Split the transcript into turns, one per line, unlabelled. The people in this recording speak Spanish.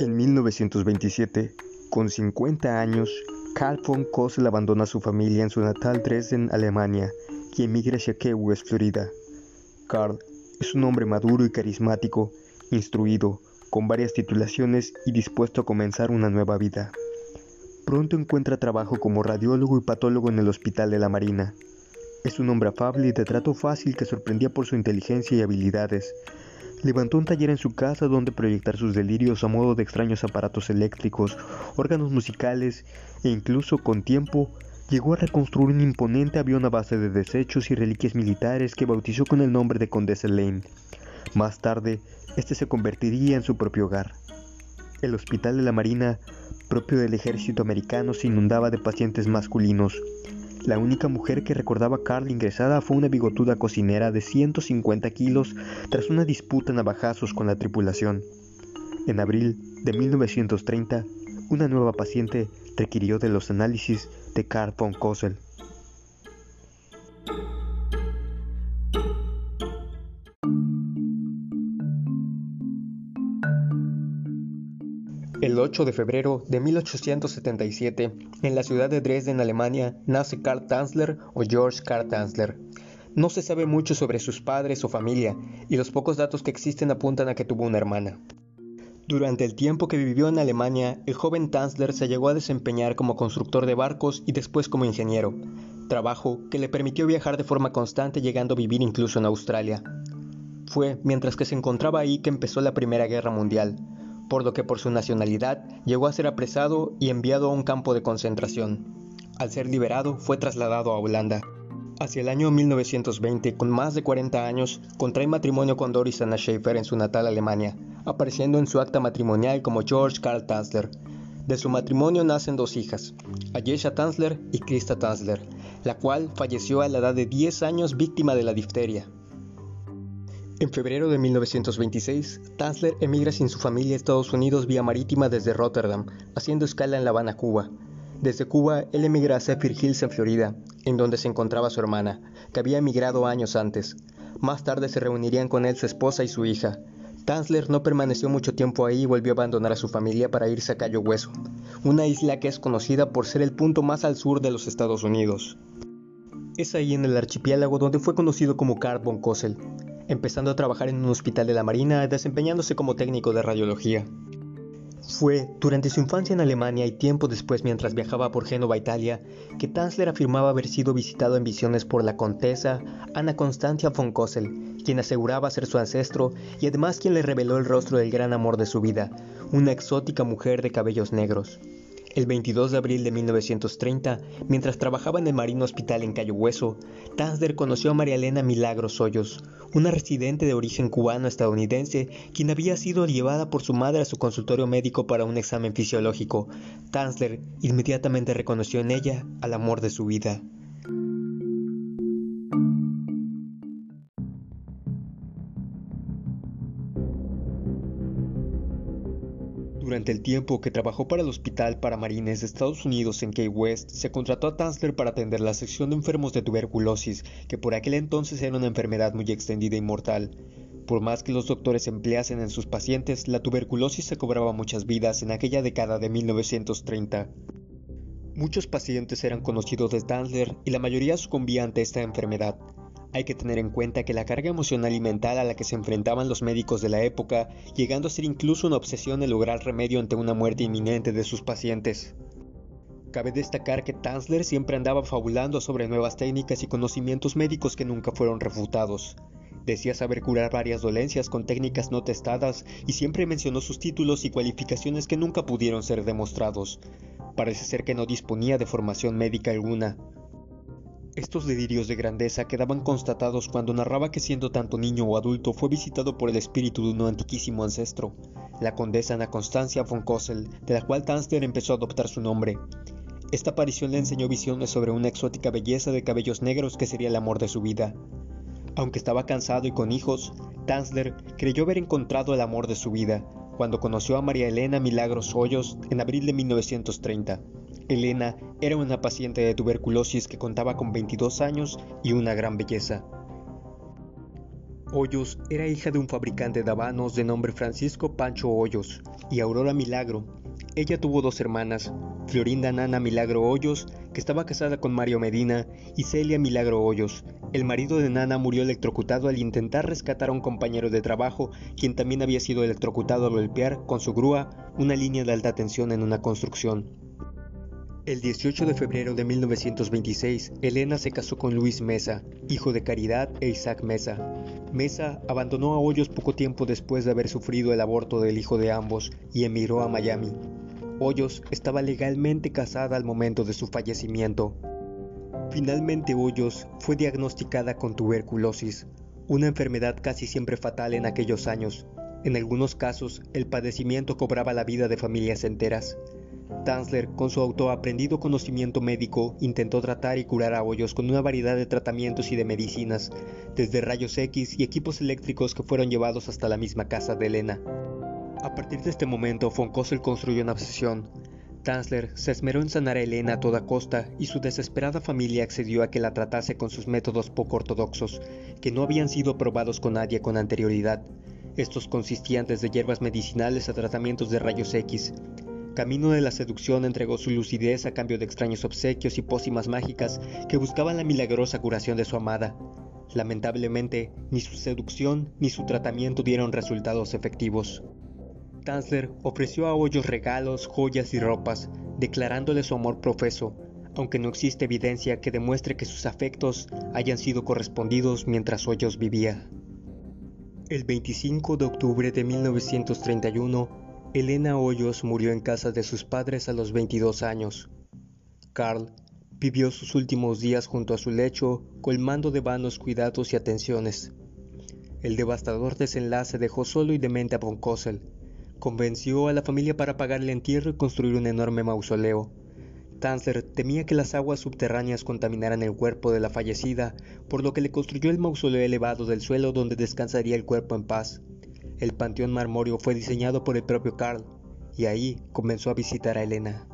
En 1927, con 50 años, Carl von Kossel abandona a su familia en su natal Dresden, Alemania, y emigra hacia Key Florida. Carl es un hombre maduro y carismático, instruido, con varias titulaciones y dispuesto a comenzar una nueva vida. Pronto encuentra trabajo como radiólogo y patólogo en el Hospital de la Marina. Es un hombre afable y de trato fácil que sorprendía por su inteligencia y habilidades. Levantó un taller en su casa donde proyectar sus delirios a modo de extraños aparatos eléctricos, órganos musicales e incluso con tiempo llegó a reconstruir un imponente avión a base de desechos y reliquias militares que bautizó con el nombre de Condesa Lane. Más tarde, este se convertiría en su propio hogar. El Hospital de la Marina, propio del ejército americano, se inundaba de pacientes masculinos. La única mujer que recordaba a Carl ingresada fue una bigotuda cocinera de 150 kilos tras una disputa navajazos con la tripulación. En abril de 1930, una nueva paciente requirió de los análisis de Carl von Kossel. El 8 de febrero de 1877, en la ciudad de Dresden, Alemania, nace Karl Tanzler o George Karl Tanzler. No se sabe mucho sobre sus padres o familia, y los pocos datos que existen apuntan a que tuvo una hermana. Durante el tiempo que vivió en Alemania, el joven Tanzler se llegó a desempeñar como constructor de barcos y después como ingeniero, trabajo que le permitió viajar de forma constante llegando a vivir incluso en Australia. Fue mientras que se encontraba ahí que empezó la Primera Guerra Mundial, por lo que por su nacionalidad llegó a ser apresado y enviado a un campo de concentración. Al ser liberado fue trasladado a Holanda. Hacia el año 1920, con más de 40 años, contrae matrimonio con Doris Anna Schaefer en su natal Alemania, apareciendo en su acta matrimonial como George Karl Tanzler. De su matrimonio nacen dos hijas, Ayesha Tanzler y Krista Tanzler, la cual falleció a la edad de 10 años víctima de la difteria. En febrero de 1926, Tanzler emigra sin su familia a Estados Unidos vía marítima desde Rotterdam, haciendo escala en La Habana, Cuba. Desde Cuba, él emigra a Zephyr Hills en Florida, en donde se encontraba su hermana, que había emigrado años antes. Más tarde se reunirían con él su esposa y su hija. Tanzler no permaneció mucho tiempo ahí y volvió a abandonar a su familia para irse a Cayo Hueso, una isla que es conocida por ser el punto más al sur de los Estados Unidos. Es ahí en el archipiélago donde fue conocido como Carl von Kossel, empezando a trabajar en un hospital de la Marina, desempeñándose como técnico de radiología. Fue durante su infancia en Alemania y tiempo después mientras viajaba por Génova, Italia, que Tanzler afirmaba haber sido visitado en visiones por la contesa Ana Constancia von Kossel, quien aseguraba ser su ancestro y además quien le reveló el rostro del gran amor de su vida, una exótica mujer de cabellos negros. El 22 de abril de 1930, mientras trabajaba en el Marino Hospital en Cayo Hueso, Tanzler conoció a María Elena Milagros Hoyos, una residente de origen cubano-estadounidense, quien había sido llevada por su madre a su consultorio médico para un examen fisiológico. Tanzler inmediatamente reconoció en ella al amor de su vida. Durante el tiempo que trabajó para el Hospital para Marines de Estados Unidos en Key West, se contrató a Tanzler para atender la sección de enfermos de tuberculosis, que por aquel entonces era una enfermedad muy extendida y mortal. Por más que los doctores empleasen en sus pacientes, la tuberculosis se cobraba muchas vidas en aquella década de 1930. Muchos pacientes eran conocidos de Tanzler y la mayoría sucumbía ante esta enfermedad. Hay que tener en cuenta que la carga emocional y mental a la que se enfrentaban los médicos de la época, llegando a ser incluso una obsesión el lograr remedio ante una muerte inminente de sus pacientes. Cabe destacar que Tanzler siempre andaba fabulando sobre nuevas técnicas y conocimientos médicos que nunca fueron refutados. Decía saber curar varias dolencias con técnicas no testadas y siempre mencionó sus títulos y cualificaciones que nunca pudieron ser demostrados. Parece ser que no disponía de formación médica alguna. Estos delirios de grandeza quedaban constatados cuando narraba que siendo tanto niño o adulto fue visitado por el espíritu de un antiquísimo ancestro, la condesa Ana Constancia von Kossel, de la cual Tanzler empezó a adoptar su nombre. Esta aparición le enseñó visiones sobre una exótica belleza de cabellos negros que sería el amor de su vida. Aunque estaba cansado y con hijos, Tanzler creyó haber encontrado el amor de su vida cuando conoció a María Elena Milagros Hoyos en abril de 1930. Elena era una paciente de tuberculosis que contaba con 22 años y una gran belleza. Hoyos era hija de un fabricante de habanos de nombre Francisco Pancho Hoyos y Aurora Milagro. Ella tuvo dos hermanas, Florinda Nana Milagro Hoyos, que estaba casada con Mario Medina, y Celia Milagro Hoyos. El marido de Nana murió electrocutado al intentar rescatar a un compañero de trabajo, quien también había sido electrocutado al golpear con su grúa una línea de alta tensión en una construcción. El 18 de febrero de 1926, Elena se casó con Luis Mesa, hijo de Caridad e Isaac Mesa. Mesa abandonó a Hoyos poco tiempo después de haber sufrido el aborto del hijo de ambos y emigró a Miami. Hoyos estaba legalmente casada al momento de su fallecimiento. Finalmente Hoyos fue diagnosticada con tuberculosis, una enfermedad casi siempre fatal en aquellos años. En algunos casos, el padecimiento cobraba la vida de familias enteras. Tanzler, con su autoaprendido conocimiento médico, intentó tratar y curar a Hoyos con una variedad de tratamientos y de medicinas, desde rayos X y equipos eléctricos que fueron llevados hasta la misma casa de Elena. A partir de este momento, von Kossel construyó una obsesión. Tanzler se esmeró en sanar a Elena a toda costa y su desesperada familia accedió a que la tratase con sus métodos poco ortodoxos, que no habían sido probados con nadie con anterioridad. Estos consistían desde hierbas medicinales a tratamientos de rayos X, Camino de la seducción entregó su lucidez a cambio de extraños obsequios y pócimas mágicas que buscaban la milagrosa curación de su amada. Lamentablemente, ni su seducción ni su tratamiento dieron resultados efectivos. Tanzler ofreció a Hoyos regalos, joyas y ropas, declarándole su amor profeso, aunque no existe evidencia que demuestre que sus afectos hayan sido correspondidos mientras Hoyos vivía. El 25 de octubre de 1931, Elena Hoyos murió en casa de sus padres a los 22 años. Carl vivió sus últimos días junto a su lecho, colmando de vanos cuidados y atenciones. El devastador desenlace dejó solo y demente a von Kossel. Convenció a la familia para pagar el entierro y construir un enorme mausoleo. Tanzler temía que las aguas subterráneas contaminaran el cuerpo de la fallecida, por lo que le construyó el mausoleo elevado del suelo donde descansaría el cuerpo en paz. El panteón marmóreo fue diseñado por el propio Carl, y ahí comenzó a visitar a Elena.